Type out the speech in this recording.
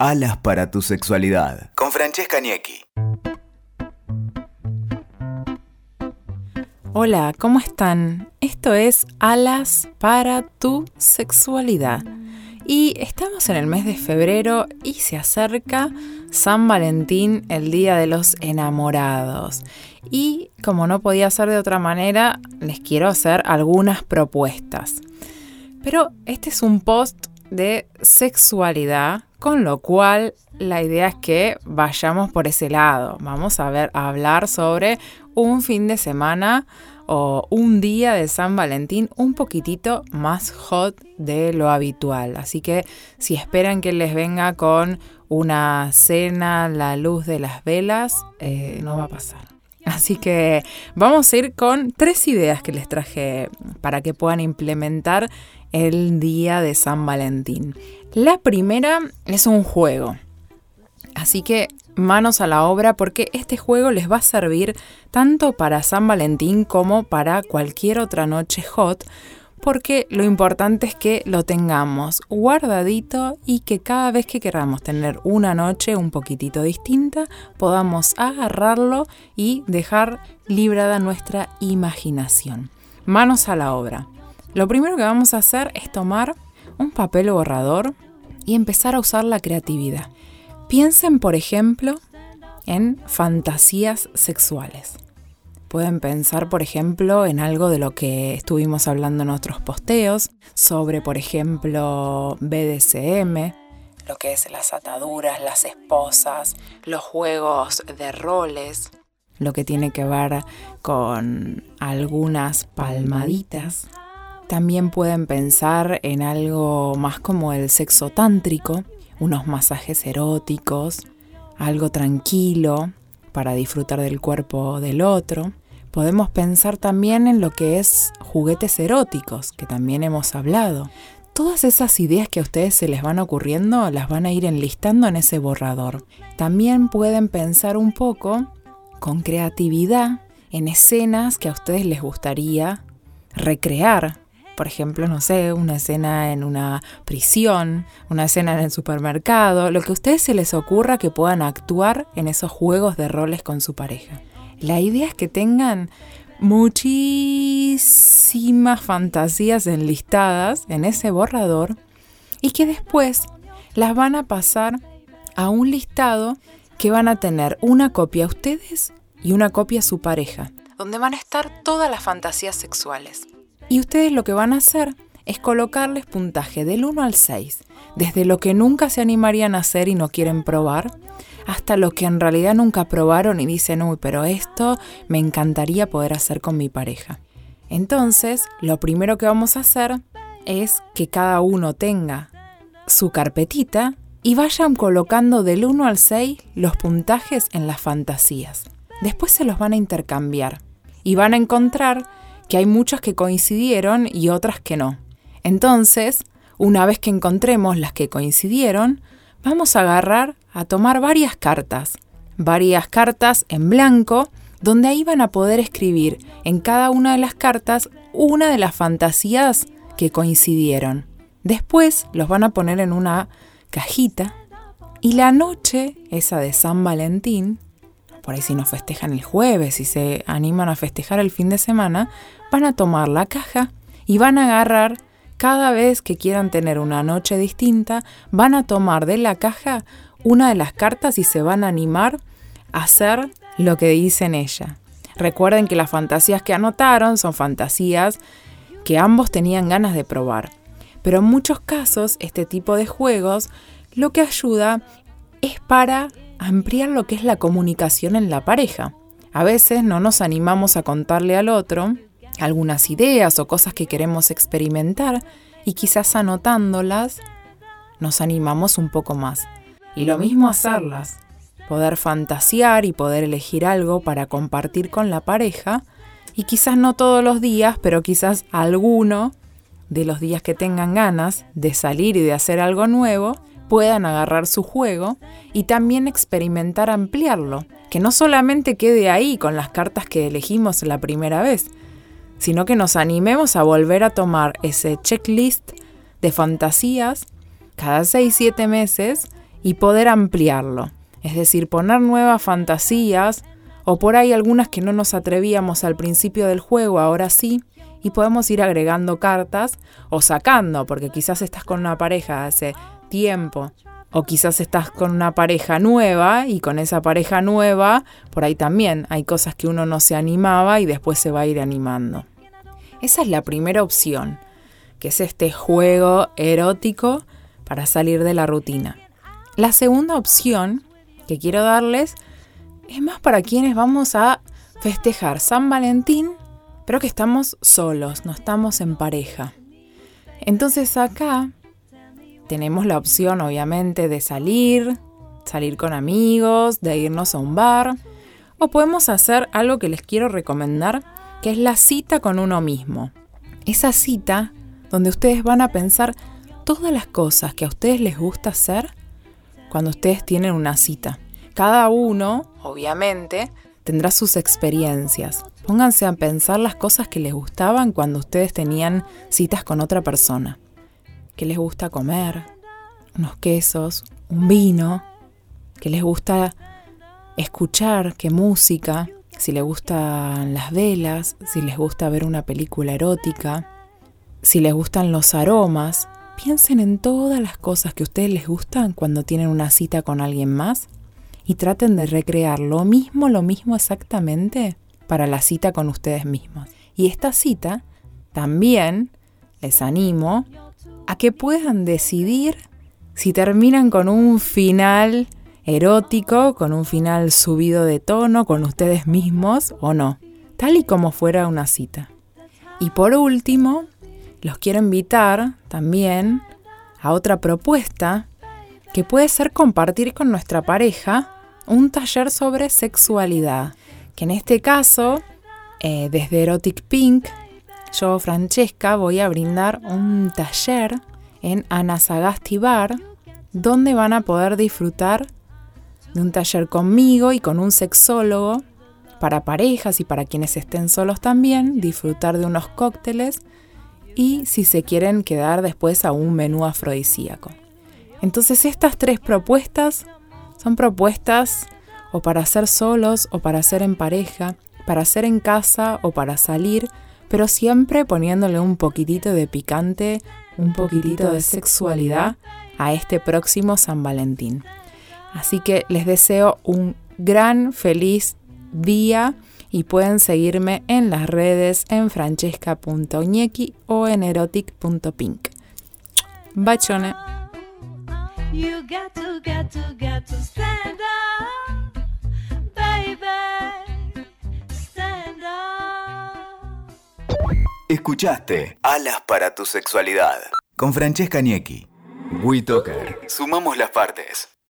Alas para tu sexualidad. Con Francesca Niecki. Hola, ¿cómo están? Esto es Alas para tu sexualidad. Y estamos en el mes de febrero y se acerca San Valentín, el Día de los Enamorados. Y como no podía ser de otra manera, les quiero hacer algunas propuestas. Pero este es un post de sexualidad, con lo cual la idea es que vayamos por ese lado. Vamos a ver a hablar sobre un fin de semana o un día de San Valentín un poquitito más hot de lo habitual. Así que si esperan que les venga con una cena, la luz de las velas, eh, no va a pasar. Así que vamos a ir con tres ideas que les traje para que puedan implementar el día de San Valentín. La primera es un juego. Así que manos a la obra porque este juego les va a servir tanto para San Valentín como para cualquier otra noche hot porque lo importante es que lo tengamos guardadito y que cada vez que queramos tener una noche un poquitito distinta, podamos agarrarlo y dejar librada nuestra imaginación. Manos a la obra. Lo primero que vamos a hacer es tomar un papel borrador y empezar a usar la creatividad. Piensen, por ejemplo, en fantasías sexuales. Pueden pensar, por ejemplo, en algo de lo que estuvimos hablando en otros posteos, sobre, por ejemplo, BDSM, lo que es las ataduras, las esposas, los juegos de roles, lo que tiene que ver con algunas palmaditas. También pueden pensar en algo más como el sexo tántrico, unos masajes eróticos, algo tranquilo para disfrutar del cuerpo del otro. Podemos pensar también en lo que es juguetes eróticos, que también hemos hablado. Todas esas ideas que a ustedes se les van ocurriendo las van a ir enlistando en ese borrador. También pueden pensar un poco con creatividad en escenas que a ustedes les gustaría recrear. Por ejemplo, no sé, una escena en una prisión, una escena en el supermercado, lo que a ustedes se les ocurra que puedan actuar en esos juegos de roles con su pareja. La idea es que tengan muchísimas fantasías enlistadas en ese borrador y que después las van a pasar a un listado que van a tener una copia a ustedes y una copia a su pareja, donde van a estar todas las fantasías sexuales. Y ustedes lo que van a hacer es colocarles puntaje del 1 al 6, desde lo que nunca se animarían a hacer y no quieren probar, hasta lo que en realidad nunca probaron y dicen, uy, pero esto me encantaría poder hacer con mi pareja. Entonces, lo primero que vamos a hacer es que cada uno tenga su carpetita y vayan colocando del 1 al 6 los puntajes en las fantasías. Después se los van a intercambiar y van a encontrar que hay muchas que coincidieron y otras que no. Entonces, una vez que encontremos las que coincidieron, vamos a agarrar a tomar varias cartas, varias cartas en blanco, donde ahí van a poder escribir en cada una de las cartas una de las fantasías que coincidieron. Después los van a poner en una cajita y la noche, esa de San Valentín, por ahí si no festejan el jueves y se animan a festejar el fin de semana, van a tomar la caja y van a agarrar cada vez que quieran tener una noche distinta, van a tomar de la caja una de las cartas y se van a animar a hacer lo que dice en ella. Recuerden que las fantasías que anotaron son fantasías que ambos tenían ganas de probar. Pero en muchos casos este tipo de juegos lo que ayuda es para ampliar lo que es la comunicación en la pareja. A veces no nos animamos a contarle al otro algunas ideas o cosas que queremos experimentar y quizás anotándolas nos animamos un poco más. Y lo mismo hacerlas, poder fantasear y poder elegir algo para compartir con la pareja. Y quizás no todos los días, pero quizás alguno de los días que tengan ganas de salir y de hacer algo nuevo, puedan agarrar su juego y también experimentar ampliarlo, que no solamente quede ahí con las cartas que elegimos la primera vez, sino que nos animemos a volver a tomar ese checklist de fantasías cada 6-7 meses y poder ampliarlo. Es decir, poner nuevas fantasías o por ahí algunas que no nos atrevíamos al principio del juego, ahora sí, y podemos ir agregando cartas o sacando, porque quizás estás con una pareja hace tiempo o quizás estás con una pareja nueva y con esa pareja nueva, por ahí también hay cosas que uno no se animaba y después se va a ir animando. Esa es la primera opción, que es este juego erótico para salir de la rutina. La segunda opción que quiero darles es más para quienes vamos a festejar San Valentín, pero que estamos solos, no estamos en pareja. Entonces acá tenemos la opción obviamente de salir, salir con amigos, de irnos a un bar, o podemos hacer algo que les quiero recomendar, que es la cita con uno mismo. Esa cita donde ustedes van a pensar todas las cosas que a ustedes les gusta hacer cuando ustedes tienen una cita. Cada uno, obviamente, tendrá sus experiencias. Pónganse a pensar las cosas que les gustaban cuando ustedes tenían citas con otra persona que les gusta comer, unos quesos, un vino, que les gusta escuchar, qué música, si les gustan las velas, si les gusta ver una película erótica, si les gustan los aromas. Piensen en todas las cosas que a ustedes les gustan cuando tienen una cita con alguien más y traten de recrear lo mismo, lo mismo exactamente para la cita con ustedes mismos. Y esta cita también les animo a que puedan decidir si terminan con un final erótico, con un final subido de tono con ustedes mismos o no, tal y como fuera una cita. Y por último, los quiero invitar también a otra propuesta que puede ser compartir con nuestra pareja un taller sobre sexualidad, que en este caso, eh, desde Erotic Pink, yo, Francesca, voy a brindar un taller en Anasagasti Bar, donde van a poder disfrutar de un taller conmigo y con un sexólogo para parejas y para quienes estén solos también, disfrutar de unos cócteles y si se quieren quedar después a un menú afrodisíaco. Entonces estas tres propuestas son propuestas o para hacer solos o para hacer en pareja, para hacer en casa o para salir pero siempre poniéndole un poquitito de picante, un poquitito de sexualidad a este próximo San Valentín. Así que les deseo un gran feliz día y pueden seguirme en las redes en francesca.ñequi o en erotic.pink. Bachone. Escuchaste Alas para tu sexualidad con Francesca Niecki. WeToker. Sumamos las partes.